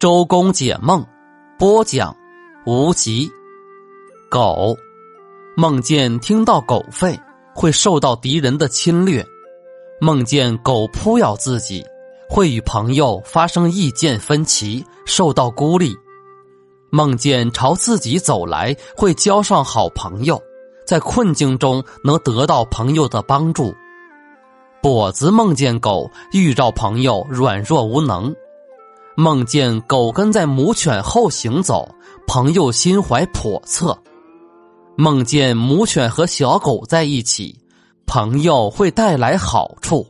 周公解梦，播讲无极。狗梦见听到狗吠，会受到敌人的侵略；梦见狗扑咬自己，会与朋友发生意见分歧，受到孤立；梦见朝自己走来，会交上好朋友，在困境中能得到朋友的帮助。跛子梦见狗预兆朋友软弱无能。梦见狗跟在母犬后行走，朋友心怀叵测；梦见母犬和小狗在一起，朋友会带来好处。